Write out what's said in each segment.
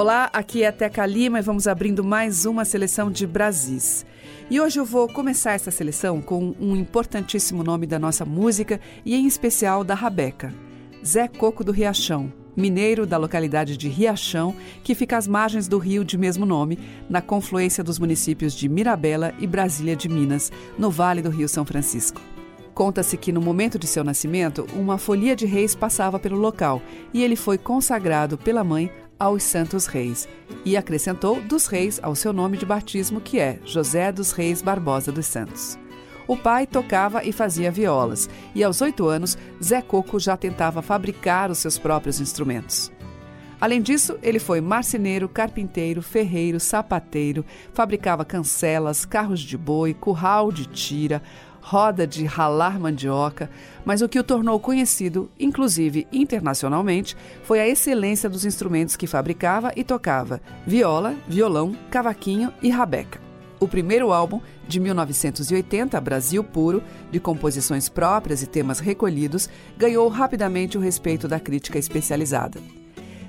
Olá, aqui é Teca Lima e vamos abrindo mais uma seleção de Brasis. E hoje eu vou começar essa seleção com um importantíssimo nome da nossa música e em especial da Rabeca. Zé Coco do Riachão, mineiro da localidade de Riachão, que fica às margens do rio de mesmo nome, na confluência dos municípios de Mirabela e Brasília de Minas, no Vale do Rio São Francisco. Conta-se que no momento de seu nascimento, uma folia de reis passava pelo local e ele foi consagrado pela mãe aos Santos Reis e acrescentou dos reis ao seu nome de batismo, que é José dos Reis Barbosa dos Santos. O pai tocava e fazia violas, e aos oito anos, Zé Coco já tentava fabricar os seus próprios instrumentos. Além disso, ele foi marceneiro, carpinteiro, ferreiro, sapateiro, fabricava cancelas, carros de boi, curral de tira, roda de ralar mandioca, mas o que o tornou conhecido, inclusive internacionalmente, foi a excelência dos instrumentos que fabricava e tocava: viola, violão, cavaquinho e rabeca. O primeiro álbum, de 1980, Brasil Puro, de composições próprias e temas recolhidos, ganhou rapidamente o respeito da crítica especializada.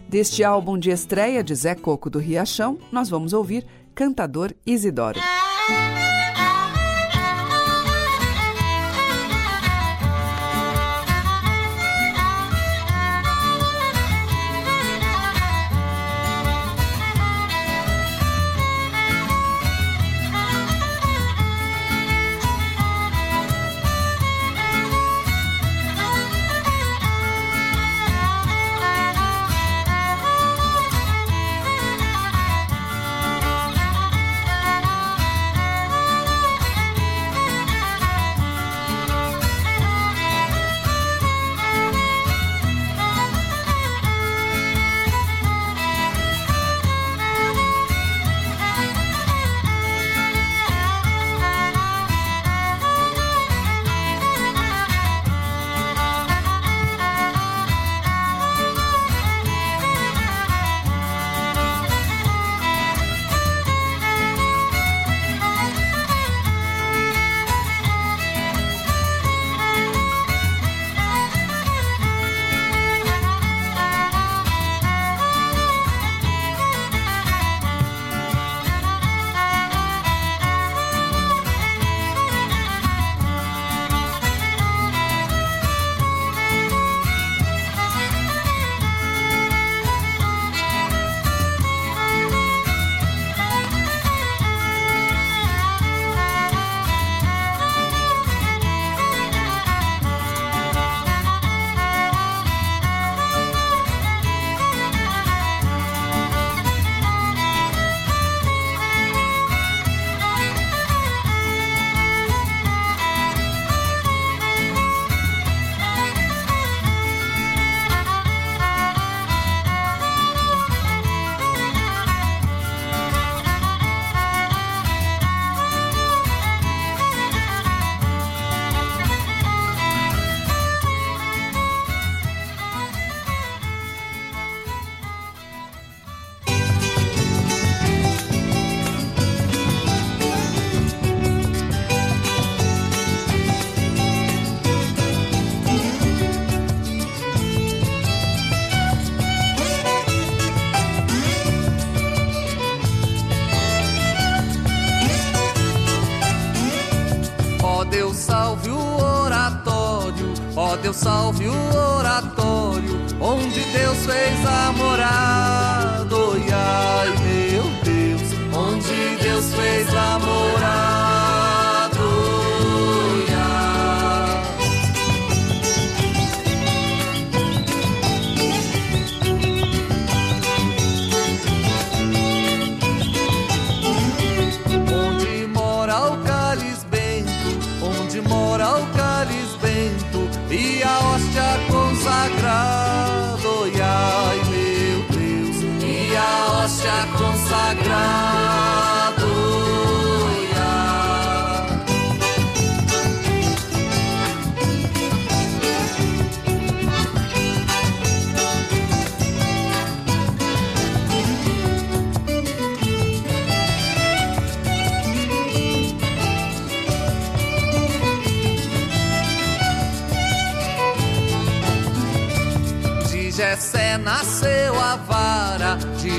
Deste álbum de estreia de Zé Coco do Riachão, nós vamos ouvir Cantador Isidoro.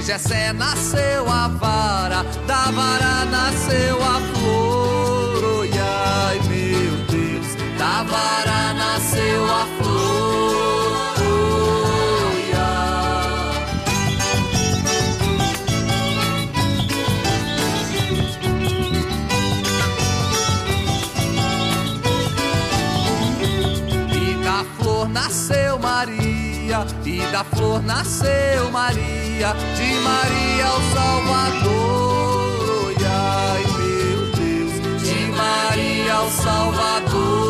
De nasceu a vara, da vara nasceu a flor. Oh, ai meu Deus, da vara da flor nasceu Maria, de Maria o Salvador. Ai meu Deus, de Maria o Salvador.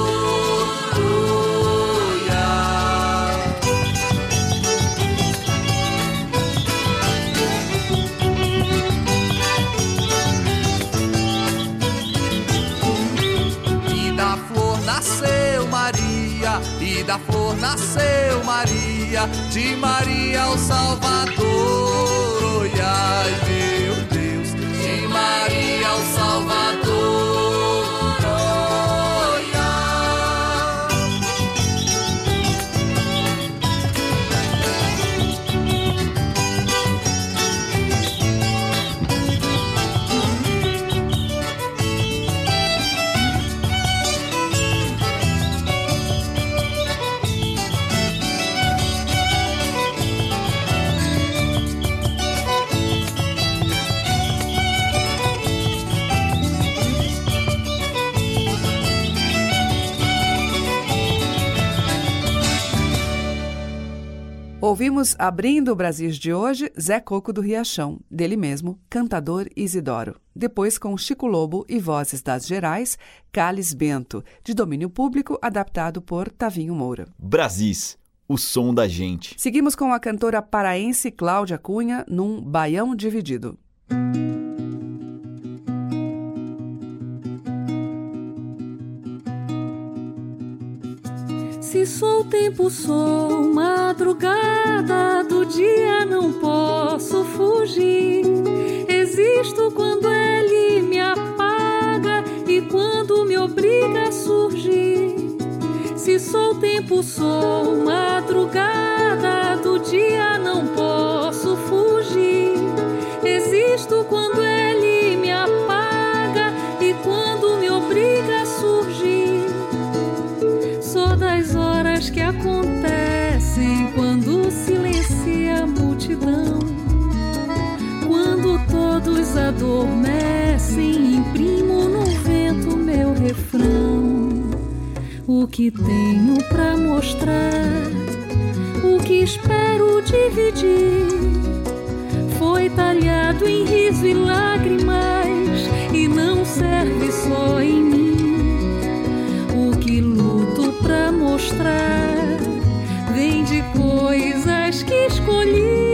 E da flor nasceu Maria, e da flor nasceu Maria, de Maria o Salvador. Oh, ai meu Ouvimos Abrindo o Brasil de hoje, Zé Coco do Riachão, dele mesmo, cantador Isidoro. Depois, com Chico Lobo e Vozes das Gerais, Cálice Bento, de domínio público, adaptado por Tavinho Moura. Brasis, o som da gente. Seguimos com a cantora paraense Cláudia Cunha, num Baião Dividido. Se sou tempo, sou madrugada, do dia não posso fugir. Existo quando ele me apaga e quando me obriga a surgir. Se sou tempo, sou madrugada, do dia não posso todos adormecem, imprimo no vento meu refrão. O que tenho pra mostrar, o que espero dividir, foi talhado em riso e lágrimas e não serve só em mim. O que luto pra mostrar vem de coisas que escolhi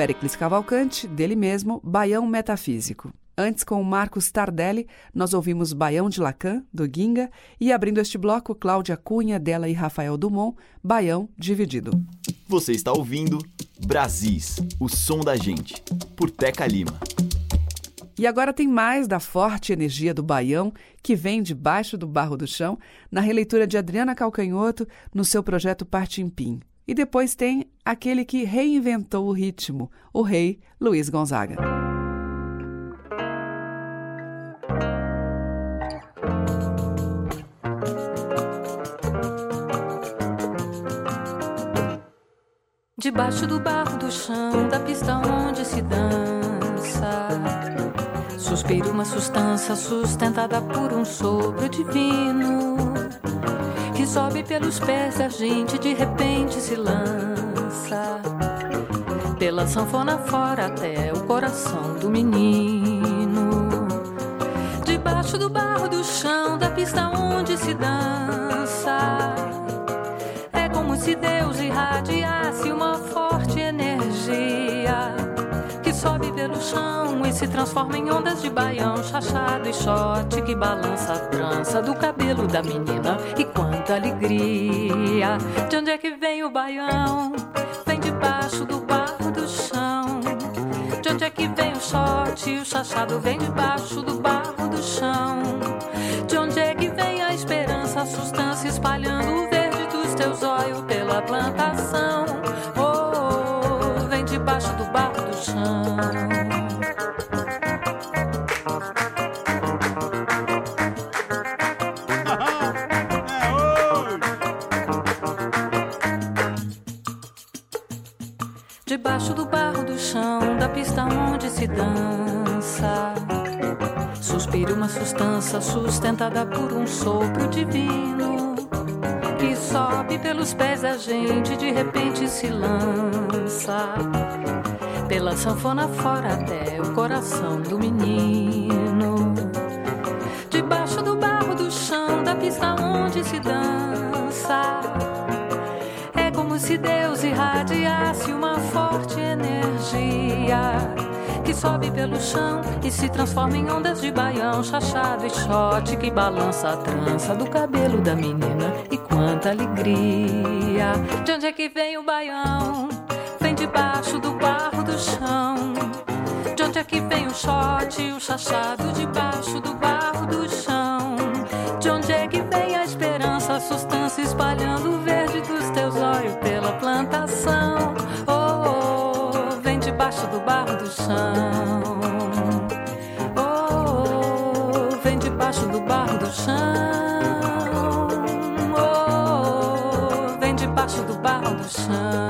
Pericles Cavalcante, dele mesmo, Baião Metafísico. Antes, com Marcos Tardelli, nós ouvimos Baião de Lacan, do Ginga, e abrindo este bloco, Cláudia Cunha, dela e Rafael Dumont, Baião Dividido. Você está ouvindo Brasis, o som da gente, por Teca Lima. E agora tem mais da forte energia do baião que vem debaixo do barro do chão, na releitura de Adriana Calcanhoto no seu projeto Partimpim. E depois tem aquele que reinventou o ritmo, o rei Luiz Gonzaga. Debaixo do barro do chão, da pista onde se dança. Suspira uma substância sustentada por um sopro divino sobe pelos pés da gente de repente se lança. Pela sanfona fora até o coração do menino. Debaixo do barro do chão da pista onde se dança. É como se Deus irradiasse uma forte energia pelo chão e se transforma em ondas de baião, chachado e shot que balança a trança do cabelo da menina. E quanta alegria! De onde é que vem o baião? Vem debaixo do barro do chão. De onde é que vem o shot e o chachado? Vem debaixo do barro do chão. De onde é que vem a esperança, a substância espalhando o verde dos teus olhos pela plantação? Oh, vem debaixo do. Debaixo do barro do chão, da pista onde se dança. Suspira uma substância sustentada por um sopro divino que sobe pelos pés da gente, de repente se lança pela sanfona fora até o coração do menino. Debaixo do barro do chão, da pista onde se dança. É como se Deus irradiasse uma forte energia que sobe pelo chão e se transforma em ondas de baião, chachado e shot que balança a trança do cabelo da menina. E quanta alegria! De onde é que vem o baião? Debaixo do barro do chão. De onde é que vem o shot o chachado debaixo do barro do chão? De onde é que vem a esperança, a substância espalhando o verde dos teus olhos pela plantação? Oh, oh, vem debaixo do barro do chão. Oh, oh, vem debaixo do barro do chão. Oh, vem debaixo do barro do chão.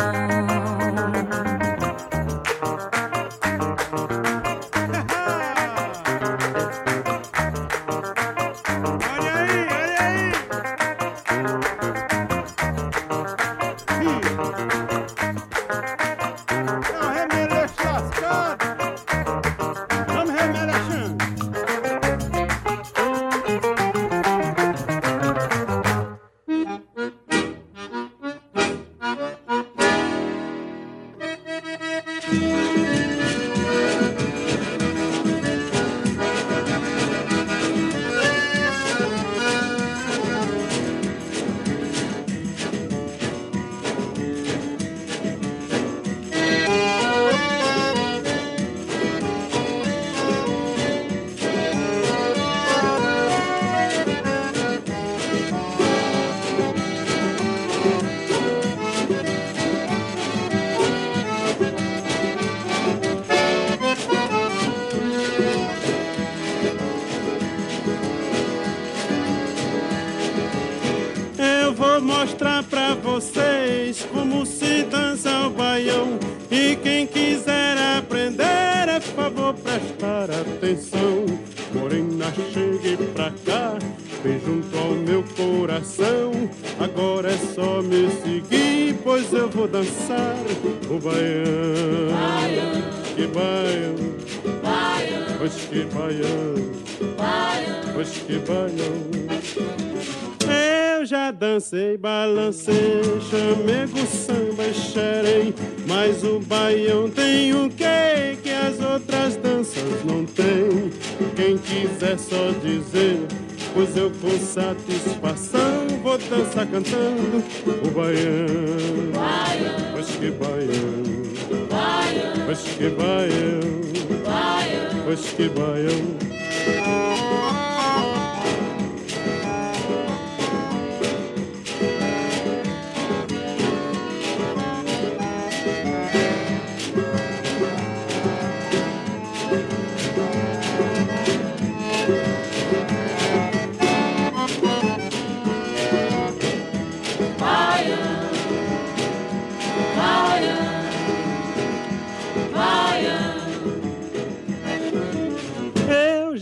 Que baião, baião. pois que baião. Eu já dancei, balancei, chamego, samba e xerém Mas o baião tem o quê que as outras danças não têm? Quem quiser só dizer, pois eu com satisfação Vou dançar cantando o baião. Baião, Pois que baião, baião, pois que baião, baião. pois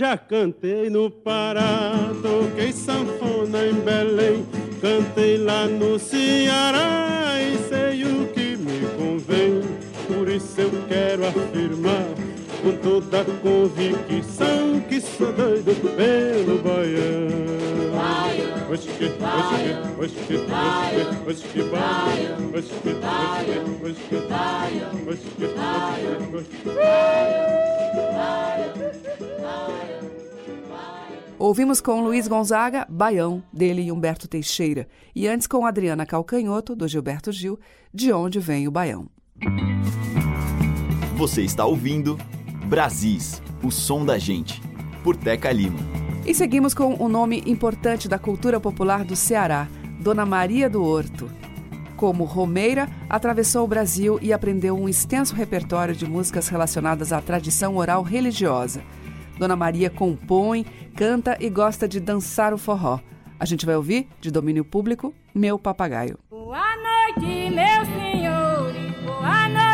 já cantei no Pará, toquei sanfona em Belém, cantei lá no Ceará e sei o que me convém. Por isso eu quero afirmar com toda convicção que sou doido pelo baião. Pois que, pois que, pois que, pois que, pois que baião, pois que, pois que, Ouvimos com Luiz Gonzaga, Baião, dele e Humberto Teixeira. E antes com Adriana Calcanhoto, do Gilberto Gil, De Onde Vem o Baião. Você está ouvindo Brasis, o som da gente, por Teca Lima. E seguimos com um nome importante da cultura popular do Ceará, Dona Maria do Horto. Como romeira, atravessou o Brasil e aprendeu um extenso repertório de músicas relacionadas à tradição oral religiosa. Dona Maria compõe, canta e gosta de dançar o forró. A gente vai ouvir, de domínio público, Meu Papagaio. Boa noite, meus senhores. Boa noite,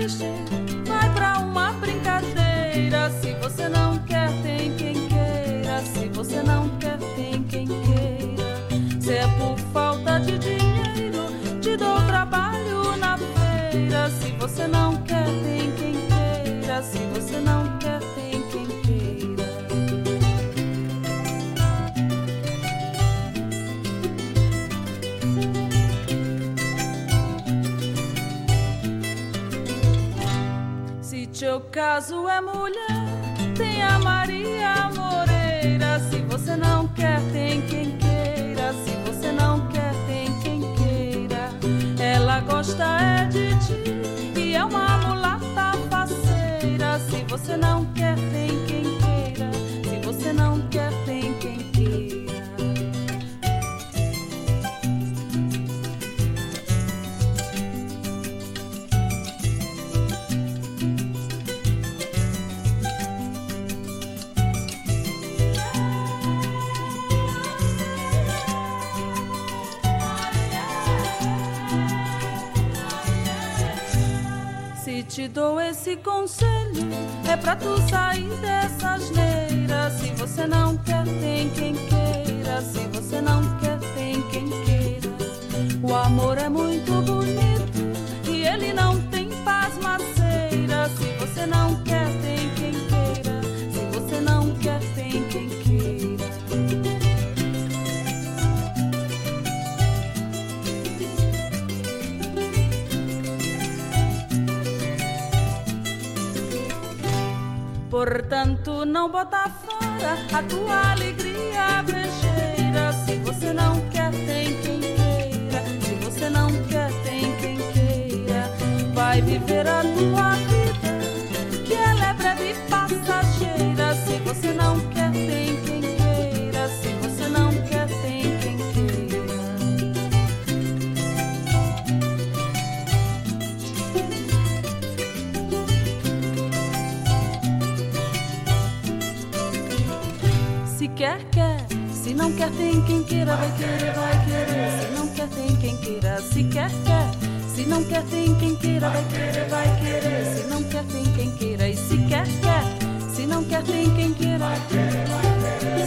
wishing esse conselho, é pra tu sair dessa asneira. Se você não quer, tem quem queira. Se você não quer, tem quem queira. Portanto, não bota fora a tua alegria brejeira. Se você não quer, tem quem queira. Se você não quer, tem quem queira. Vai viver a tua quer, tem quem queira. Vai querer, vai querer. Se não quer, tem quem queira. Se quer, quer. Se não quer, tem quem queira. Vai querer, vai querer. Se não quer, tem quem queira. E se quer, quer. Se não quer, tem quem queira.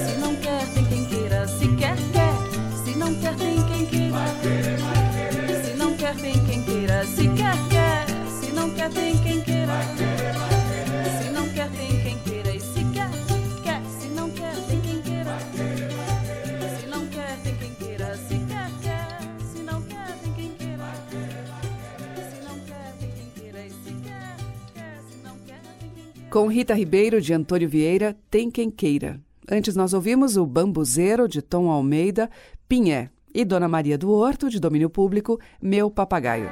Se não quer, tem quem queira. Se quer, quer. Se não quer, tem quem queira. Se não quer, tem quem queira. Se quer, quer. Se não quer, tem Com Rita Ribeiro, de Antônio Vieira, Tem Quem Queira. Antes nós ouvimos o Bambuzeiro, de Tom Almeida, Pinhé. E Dona Maria do Horto, de domínio público, Meu Papagaio.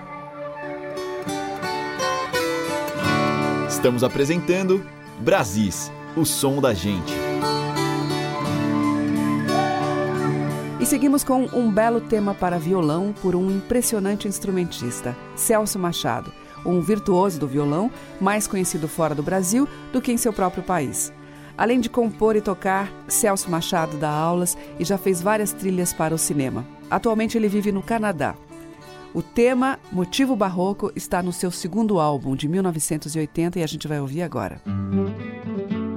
Estamos apresentando Brasis, o som da gente. E seguimos com um belo tema para violão por um impressionante instrumentista, Celso Machado, um virtuoso do violão, mais conhecido fora do Brasil do que em seu próprio país. Além de compor e tocar, Celso Machado dá aulas e já fez várias trilhas para o cinema. Atualmente ele vive no Canadá. O tema Motivo Barroco está no seu segundo álbum, de 1980, e a gente vai ouvir agora. Thank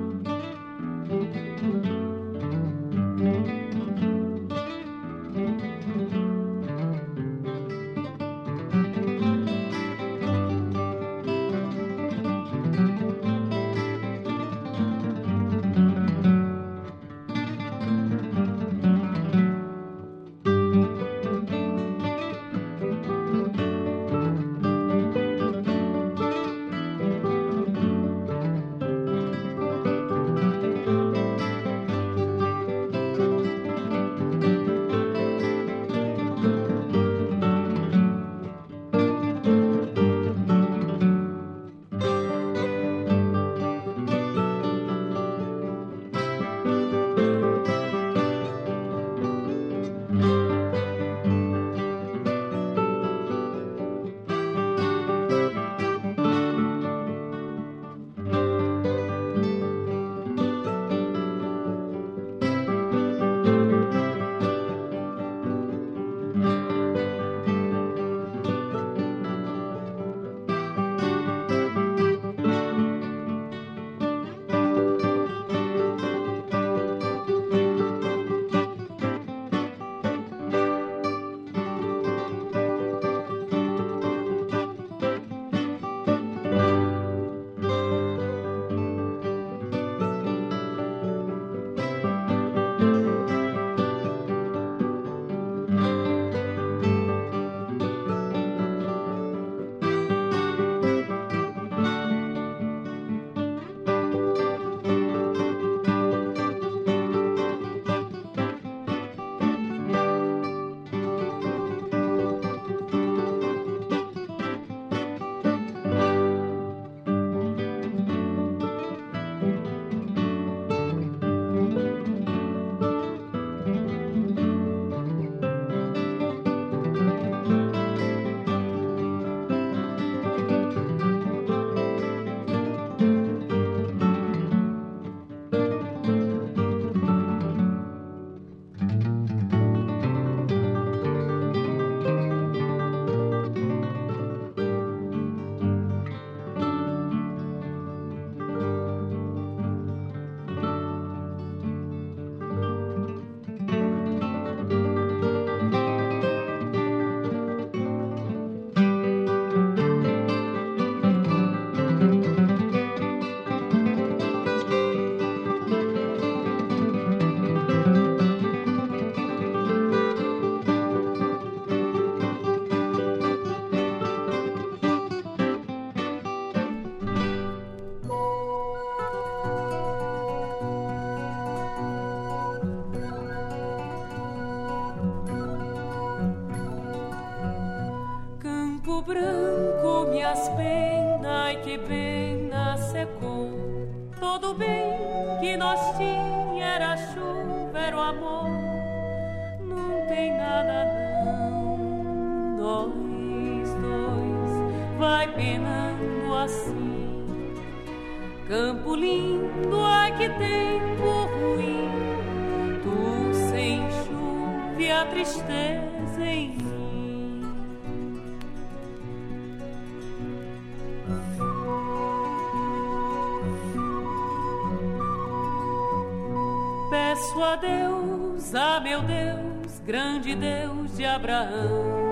grande Deus de Abraão,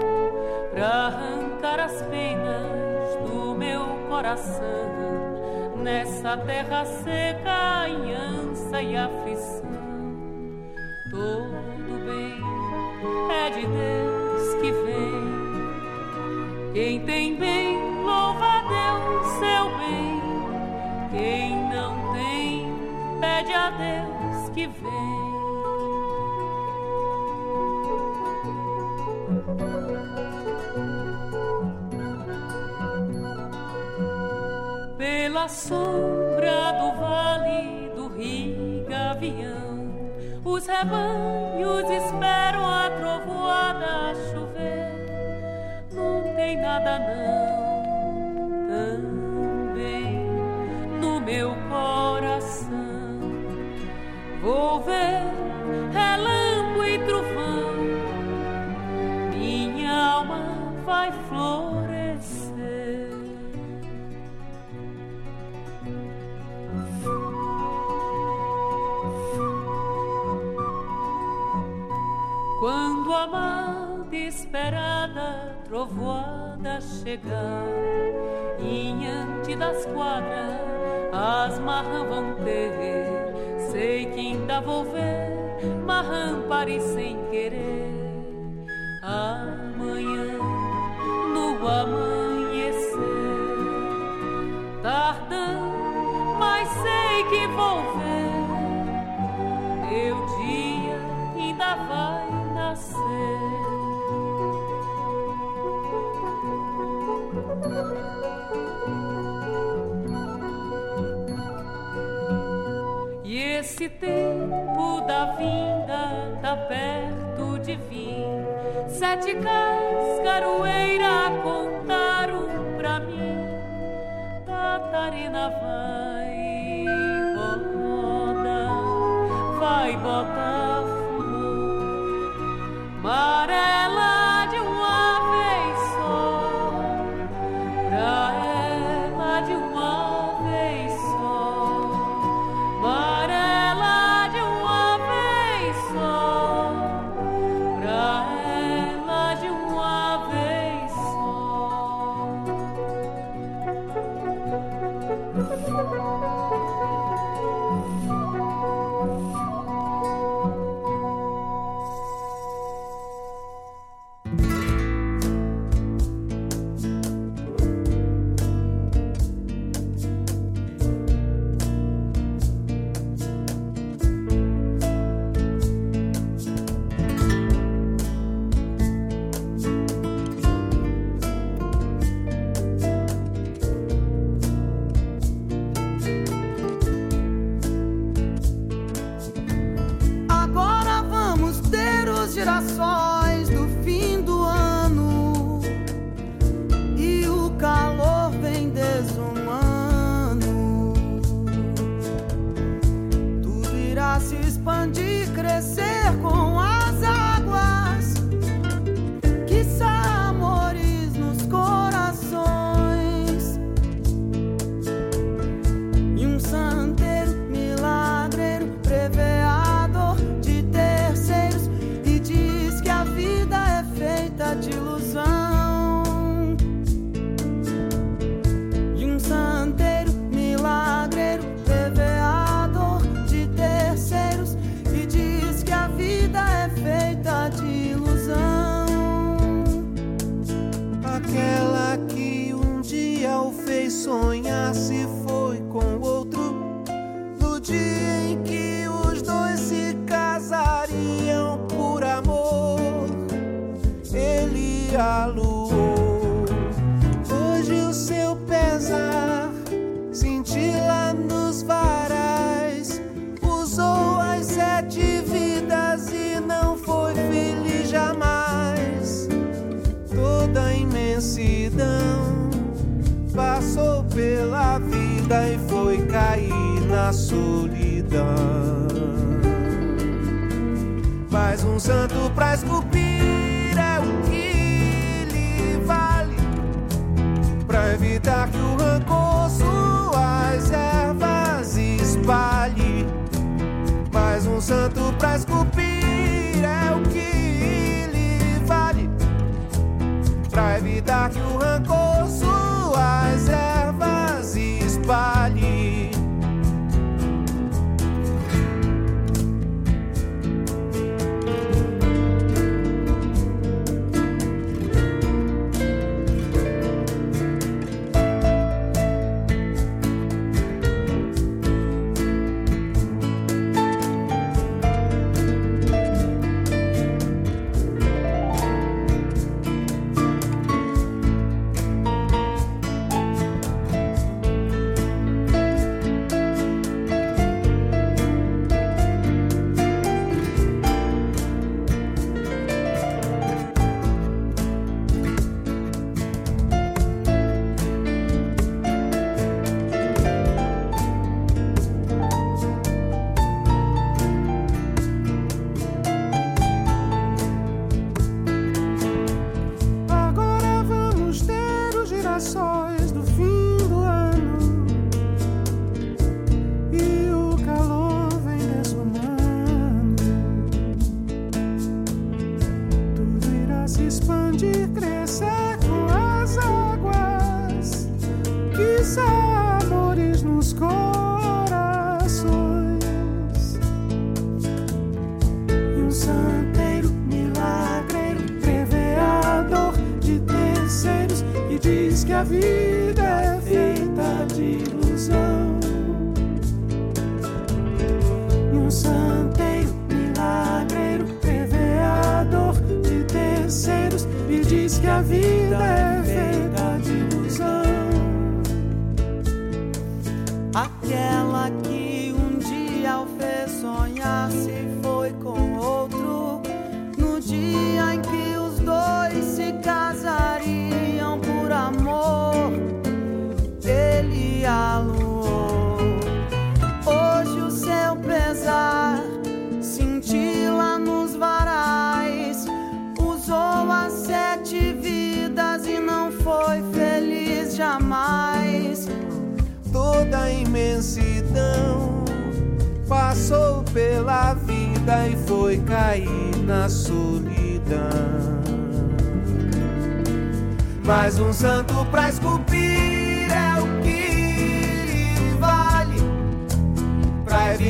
para arrancar as penas do meu coração, nessa terra seca, anhança e aflição. Todo bem é de Deus que vem. Quem tem bem, louva a Deus seu bem. Quem não tem, pede a Deus que vem. a sombra do vale do rio Gavião, os rebanhos esperam a trovoada chover. Não tem nada não. trovoada chegar e ante das quadras as marrãs vão ter sei que ainda vou ver marrã parecendo. vinda tá perto de vir. Sete cascaroeiros. aquela que um dia o fez sonhar se for. Vida e foi cair na solidão. Mais um santo pra esculpir é o que lhe vale, pra evitar que o rancor suas ervas espalhe. Mais um santo pra esculpir é o que lhe vale, pra evitar que o rancor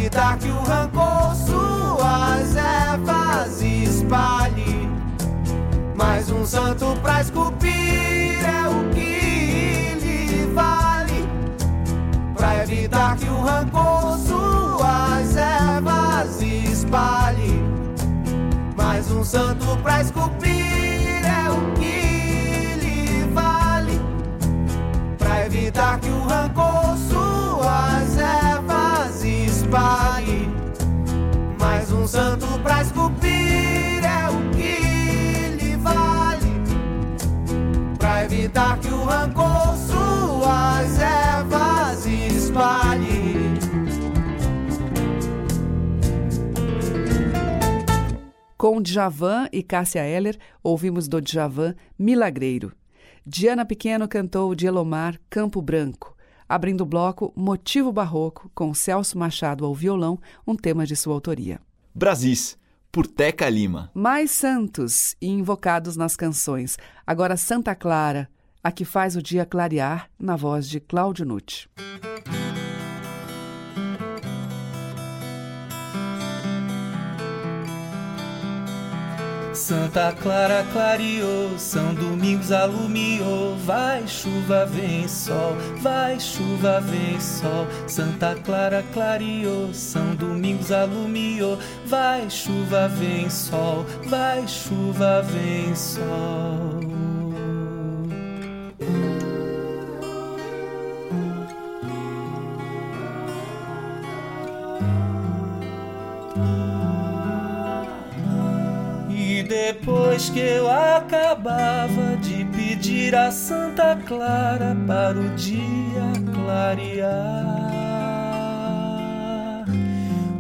evitar que o rancor suas ervas espalhe. Mais um santo pra esculpir é o que lhe vale pra evitar que o rancor suas ervas espalhe. Mais um santo pra esculpir é o que lhe vale, pra evitar que o santo pra esculpir é o que lhe vale, pra evitar que o rancor suas ervas espalhe. Com Djavan e Cássia Eller, ouvimos do Djavan Milagreiro. Diana Pequeno cantou de Elomar Campo Branco. Abrindo o bloco Motivo Barroco, com Celso Machado ao violão, um tema de sua autoria. Brasis, por Teca Lima. Mais santos e invocados nas canções. Agora Santa Clara, a que faz o dia clarear, na voz de Cláudio Nucci. Santa Clara clareou, São Domingos alumiou. Vai chuva, vem sol, vai chuva, vem sol. Santa Clara clareou, São Domingos alumiou. Vai chuva, vem sol, vai chuva, vem sol. Depois que eu acabava de pedir a Santa Clara para o dia clarear.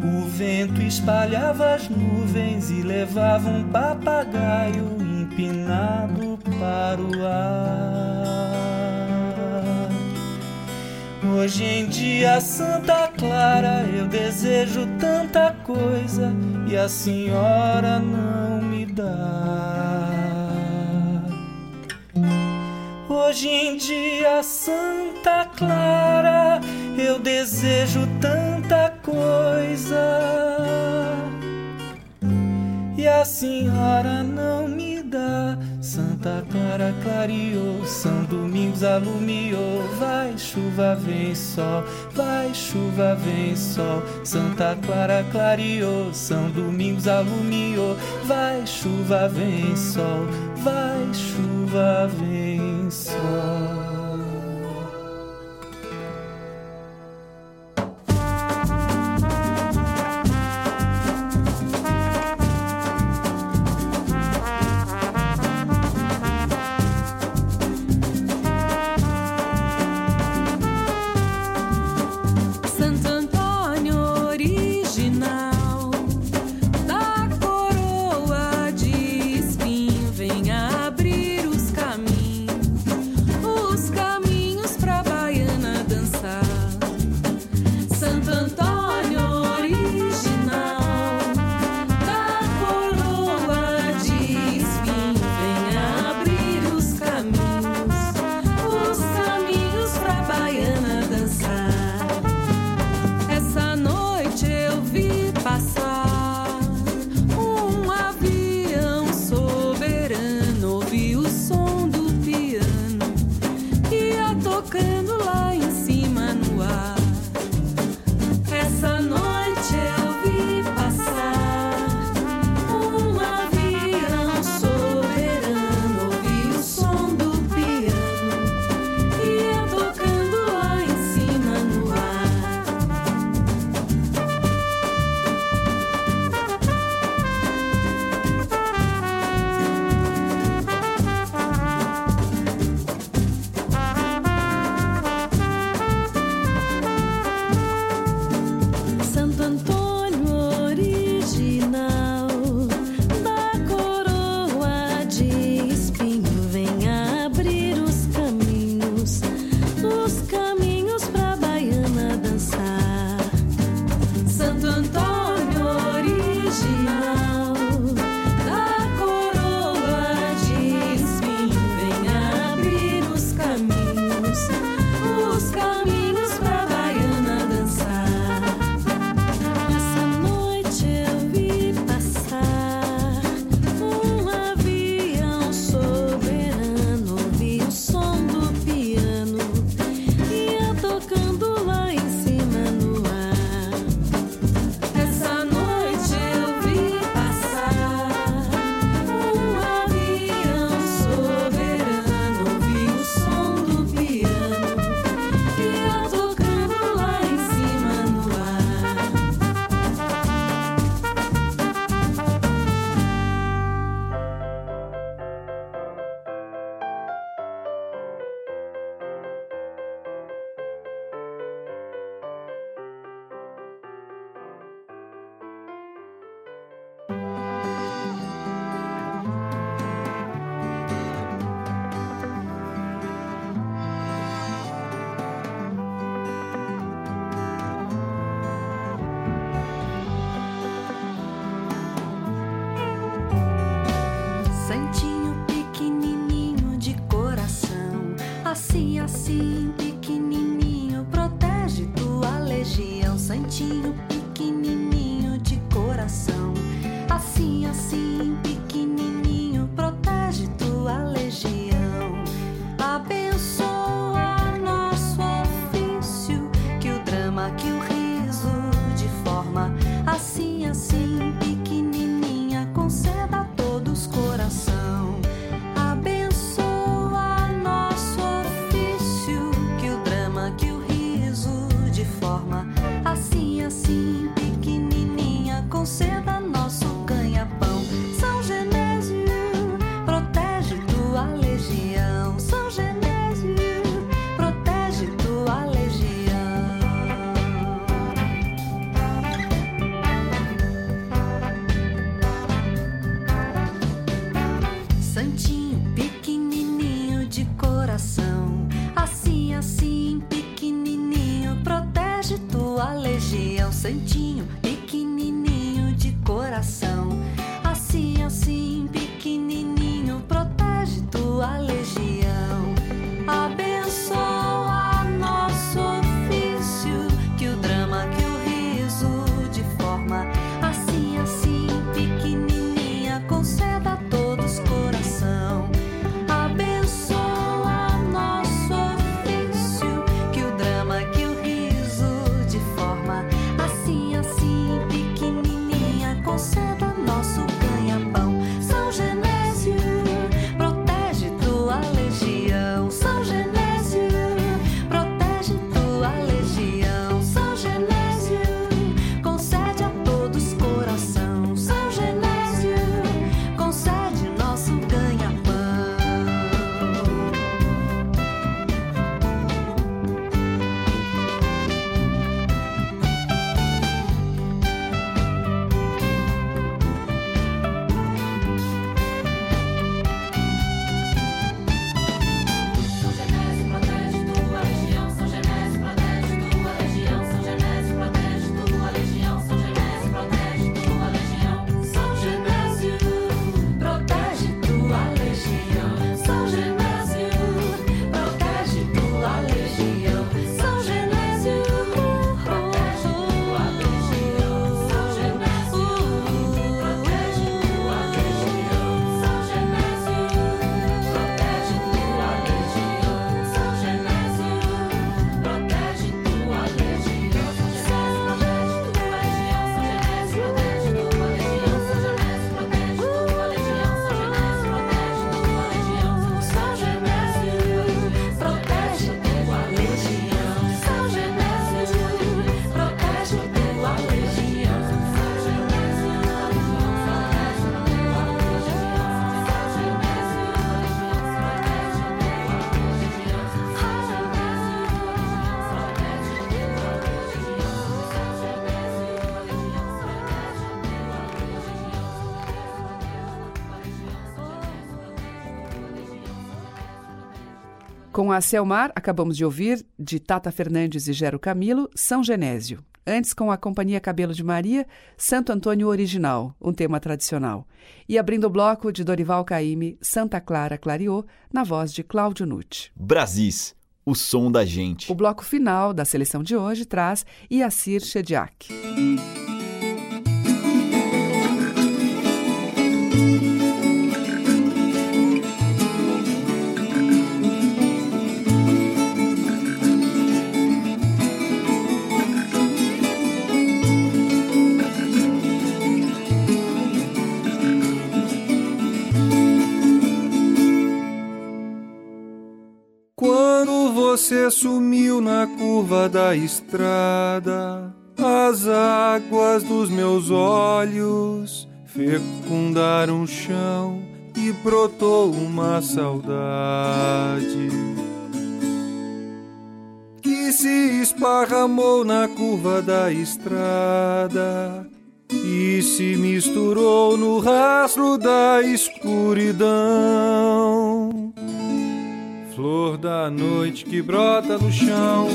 O vento espalhava as nuvens e levava um papagaio empinado para o ar. Hoje em dia, Santa Clara, eu desejo tanta coisa e a senhora não dá. Hoje em dia, Santa Clara, eu desejo tanta coisa e a senhora não me Santa Clara clareou, São Domingos alumiou. Vai chuva, vem sol, vai chuva, vem sol. Santa Clara clareou, São Domingos alumiou. Vai chuva, vem sol, vai chuva, vem sol. Santinho, Com a Selmar, acabamos de ouvir, de Tata Fernandes e Gero Camilo, São Genésio. Antes, com a Companhia Cabelo de Maria, Santo Antônio Original, um tema tradicional. E abrindo o bloco de Dorival Caymmi, Santa Clara Clareou, na voz de Cláudio Nucci. Brasis, o som da gente. O bloco final da seleção de hoje traz Iacir Shediak. Você sumiu na curva da estrada, as águas dos meus olhos fecundaram o chão e brotou uma saudade que se esparramou na curva da estrada e se misturou no rastro da escuridão. Flor da noite que brota no chão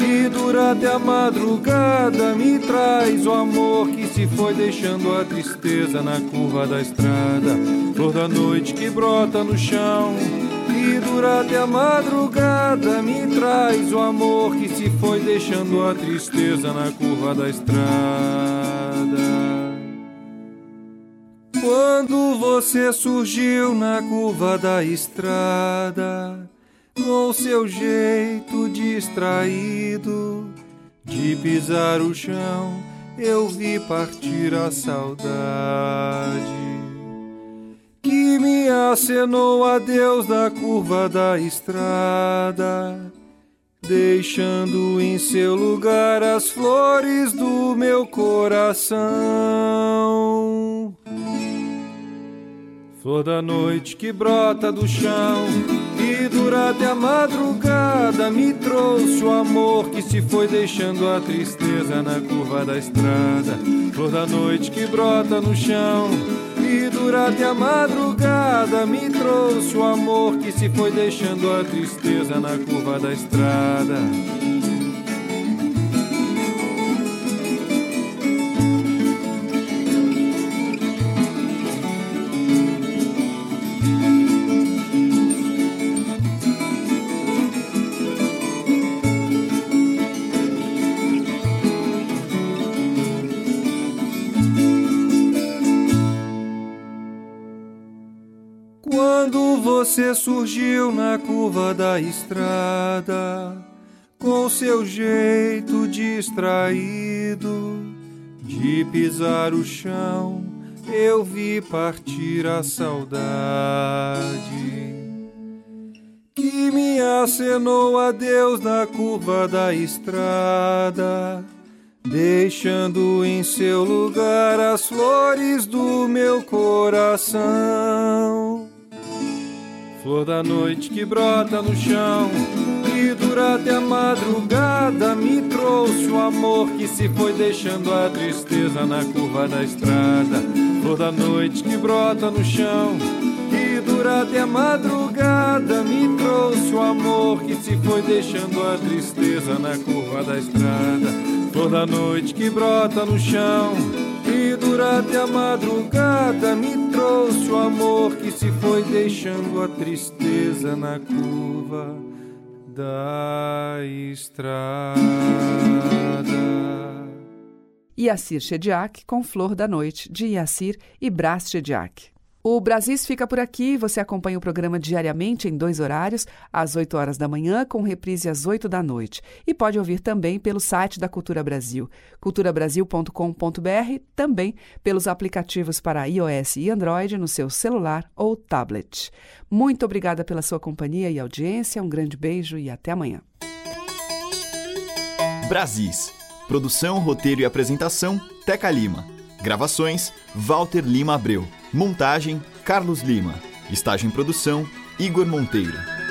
e até a madrugada, me traz o amor que se foi deixando a tristeza na curva da estrada. Flor da noite que brota no chão e até a madrugada, me traz o amor que se foi deixando a tristeza na curva da estrada. Quando você surgiu na curva da estrada, com seu jeito distraído de pisar o chão, eu vi partir a saudade que me acenou adeus da curva da estrada, deixando em seu lugar as flores do meu coração. Flor da noite que brota do chão durante a madrugada me trouxe o amor que se foi deixando a tristeza na curva da estrada. Flor da noite que brota no chão e durante a madrugada me trouxe o amor que se foi deixando a tristeza na curva da estrada. Você surgiu na curva da estrada, com seu jeito distraído de pisar o chão, eu vi partir a saudade que me acenou a Deus na curva da estrada, deixando em seu lugar as flores do meu coração. Flor da noite que brota no chão e durante a madrugada me trouxe o amor que se foi deixando a tristeza na curva da estrada. Flor da noite que brota no chão e durante a madrugada me trouxe o amor que se foi deixando a tristeza na curva da estrada. Flor da noite que brota no chão durante a madrugada me trouxe o amor que se foi deixando a tristeza na curva da estrada. Iacir Chediak com Flor da Noite, de Iacir e Brás Chediak. O Brasis fica por aqui. Você acompanha o programa diariamente em dois horários, às 8 horas da manhã, com reprise às 8 da noite. E pode ouvir também pelo site da Cultura Brasil, culturabrasil.com.br, também pelos aplicativos para iOS e Android no seu celular ou tablet. Muito obrigada pela sua companhia e audiência. Um grande beijo e até amanhã. Brasis. Produção, roteiro e apresentação: Teca Lima. Gravações: Walter Lima Abreu. Montagem: Carlos Lima. Estágio em produção: Igor Monteiro.